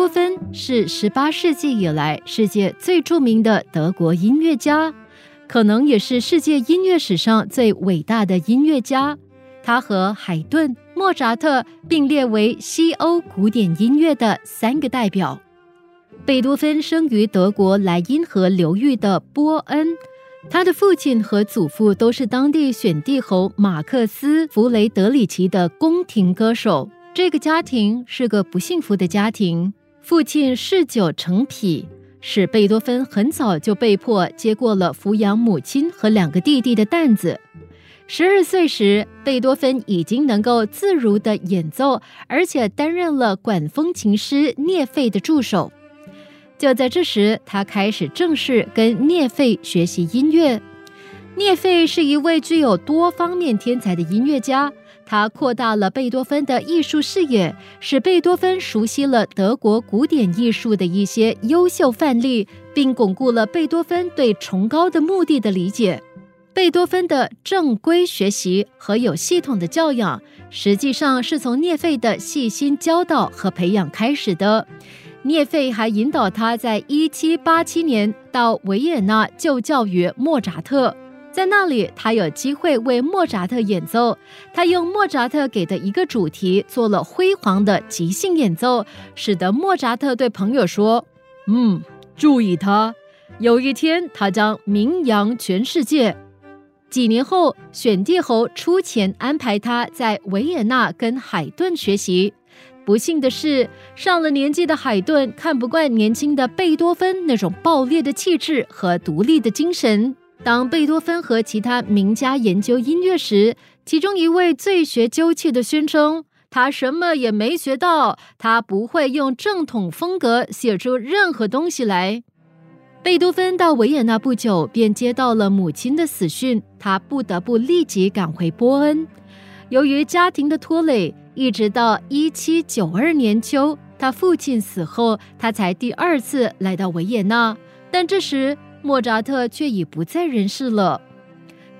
多芬是十八世纪以来世界最著名的德国音乐家，可能也是世界音乐史上最伟大的音乐家。他和海顿、莫扎特并列为西欧古典音乐的三个代表。贝多芬生于德国莱茵河流域的波恩，他的父亲和祖父都是当地选帝侯马克思·弗雷德里奇的宫廷歌手。这个家庭是个不幸福的家庭，父亲嗜酒成癖，使贝多芬很早就被迫接过了抚养母亲和两个弟弟的担子。十二岁时，贝多芬已经能够自如地演奏，而且担任了管风琴师聂费的助手。就在这时，他开始正式跟聂费学习音乐。聂费是一位具有多方面天才的音乐家。他扩大了贝多芬的艺术视野，使贝多芬熟悉了德国古典艺术的一些优秀范例，并巩固了贝多芬对崇高的目的的理解。贝多芬的正规学习和有系统的教养，实际上是从聂费的细心教导和培养开始的。聂费还引导他在1787年到维也纳就教于莫扎特。在那里，他有机会为莫扎特演奏。他用莫扎特给的一个主题做了辉煌的即兴演奏，使得莫扎特对朋友说：“嗯，注意他，有一天他将名扬全世界。”几年后，选帝侯出钱安排他在维也纳跟海顿学习。不幸的是，上了年纪的海顿看不惯年轻的贝多芬那种暴烈的气质和独立的精神。当贝多芬和其他名家研究音乐时，其中一位最学究气的宣称：“他什么也没学到，他不会用正统风格写出任何东西来。”贝多芬到维也纳不久，便接到了母亲的死讯，他不得不立即赶回波恩。由于家庭的拖累，一直到一七九二年秋，他父亲死后，他才第二次来到维也纳。但这时，莫扎特却已不在人世了。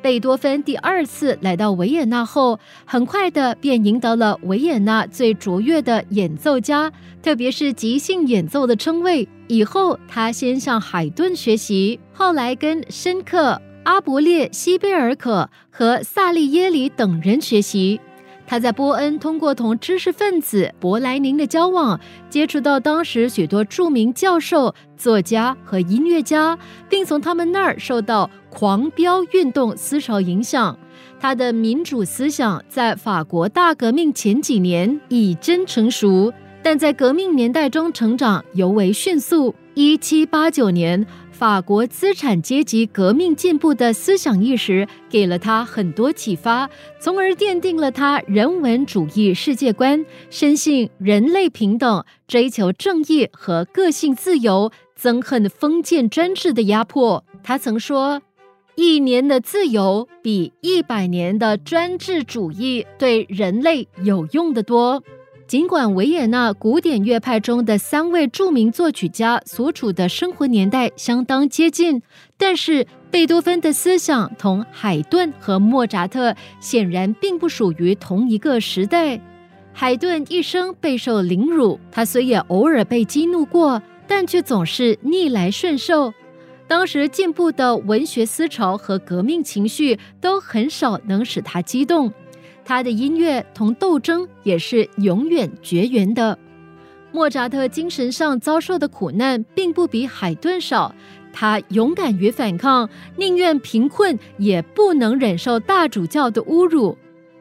贝多芬第二次来到维也纳后，很快的便赢得了维也纳最卓越的演奏家，特别是即兴演奏的称谓。以后，他先向海顿学习，后来跟申克、阿伯列、西贝尔可和萨利耶里等人学习。他在波恩通过同知识分子伯莱宁的交往，接触到当时许多著名教授、作家和音乐家，并从他们那儿受到狂飙运动思潮影响。他的民主思想在法国大革命前几年已真成熟，但在革命年代中成长尤为迅速。一七八九年。法国资产阶级革命进步的思想意识给了他很多启发，从而奠定了他人文主义世界观，深信人类平等，追求正义和个性自由，憎恨封建专制的压迫。他曾说：“一年的自由比一百年的专制主义对人类有用的多。”尽管维也纳古典乐派中的三位著名作曲家所处的生活年代相当接近，但是贝多芬的思想同海顿和莫扎特显然并不属于同一个时代。海顿一生备受凌辱，他虽也偶尔被激怒过，但却总是逆来顺受。当时进步的文学思潮和革命情绪都很少能使他激动。他的音乐同斗争也是永远绝缘的。莫扎特精神上遭受的苦难并不比海顿少，他勇敢于反抗，宁愿贫困也不能忍受大主教的侮辱。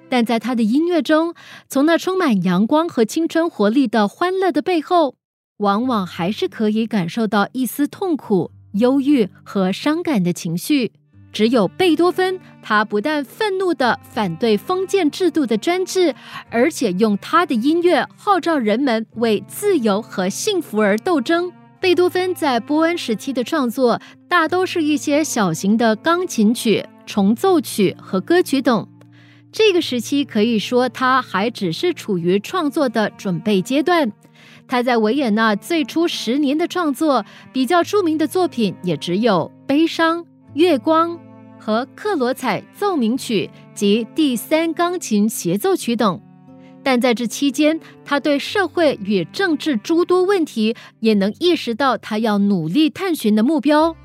但在他的音乐中，从那充满阳光和青春活力的欢乐的背后，往往还是可以感受到一丝痛苦、忧郁和伤感的情绪。只有贝多芬，他不但愤怒地反对封建制度的专制，而且用他的音乐号召人们为自由和幸福而斗争。贝多芬在波恩时期的创作，大都是一些小型的钢琴曲、重奏曲和歌曲等。这个时期可以说他还只是处于创作的准备阶段。他在维也纳最初十年的创作，比较著名的作品也只有《悲伤》。月光和克罗采奏鸣曲及第三钢琴协奏曲等，但在这期间，他对社会与政治诸多问题也能意识到他要努力探寻的目标。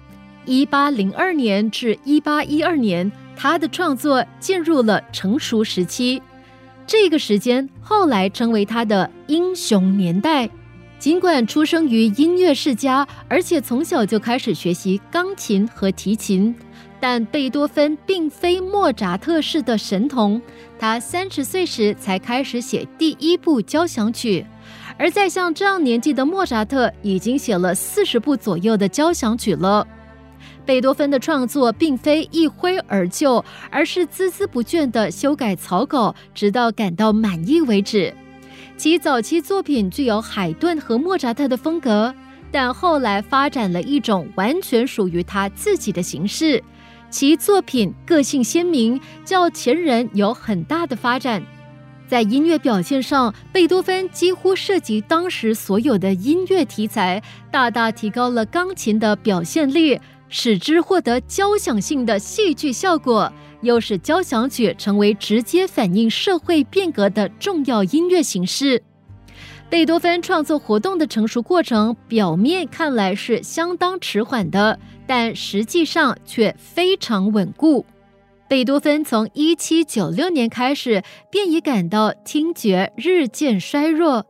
一八零二年至一八一二年，他的创作进入了成熟时期，这个时间后来称为他的英雄年代。尽管出生于音乐世家，而且从小就开始学习钢琴和提琴，但贝多芬并非莫扎特式的神童。他三十岁时才开始写第一部交响曲，而在像这样年纪的莫扎特已经写了四十部左右的交响曲了。贝多芬的创作并非一挥而就，而是孜孜不倦地修改草稿，直到感到满意为止。其早期作品具有海顿和莫扎特的风格，但后来发展了一种完全属于他自己的形式。其作品个性鲜明，较前人有很大的发展。在音乐表现上，贝多芬几乎涉及当时所有的音乐题材，大大提高了钢琴的表现力，使之获得交响性的戏剧效果。又使交响曲成为直接反映社会变革的重要音乐形式。贝多芬创作活动的成熟过程，表面看来是相当迟缓的，但实际上却非常稳固。贝多芬从一七九六年开始便已感到听觉日渐衰弱。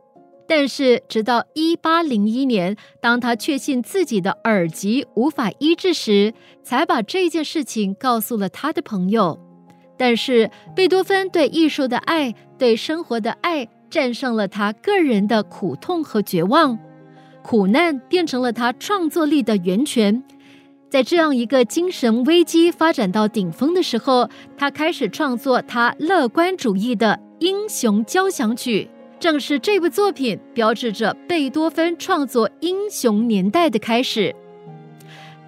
但是，直到一八零一年，当他确信自己的耳疾无法医治时，才把这件事情告诉了他的朋友。但是，贝多芬对艺术的爱、对生活的爱，战胜了他个人的苦痛和绝望。苦难变成了他创作力的源泉。在这样一个精神危机发展到顶峰的时候，他开始创作他乐观主义的英雄交响曲。正是这部作品标志着贝多芬创作英雄年代的开始。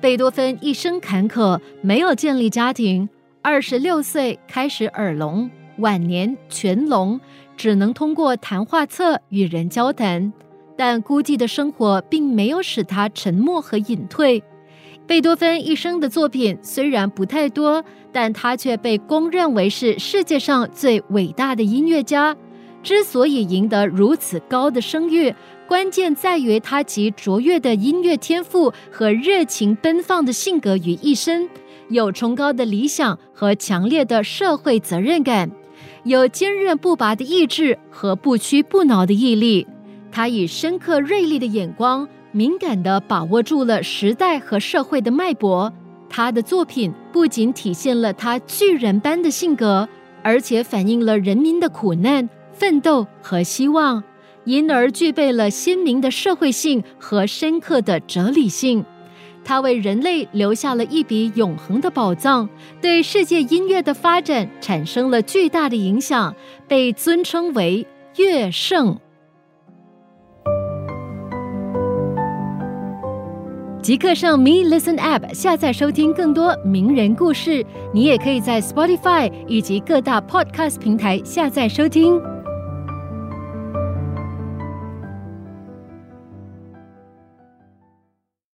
贝多芬一生坎坷，没有建立家庭，二十六岁开始耳聋，晚年全聋，只能通过谈话册与人交谈。但孤寂的生活并没有使他沉默和隐退。贝多芬一生的作品虽然不太多，但他却被公认为是世界上最伟大的音乐家。之所以赢得如此高的声誉，关键在于他集卓越的音乐天赋和热情奔放的性格于一身，有崇高的理想和强烈的社会责任感，有坚韧不拔的意志和不屈不挠的毅力。他以深刻锐利的眼光，敏感地把握住了时代和社会的脉搏。他的作品不仅体现了他巨人般的性格，而且反映了人民的苦难。奋斗和希望，因而具备了鲜明的社会性和深刻的哲理性。他为人类留下了一笔永恒的宝藏，对世界音乐的发展产生了巨大的影响，被尊称为乐圣。即刻上 Me Listen App 下载收听更多名人故事。你也可以在 Spotify 以及各大 Podcast 平台下载收听。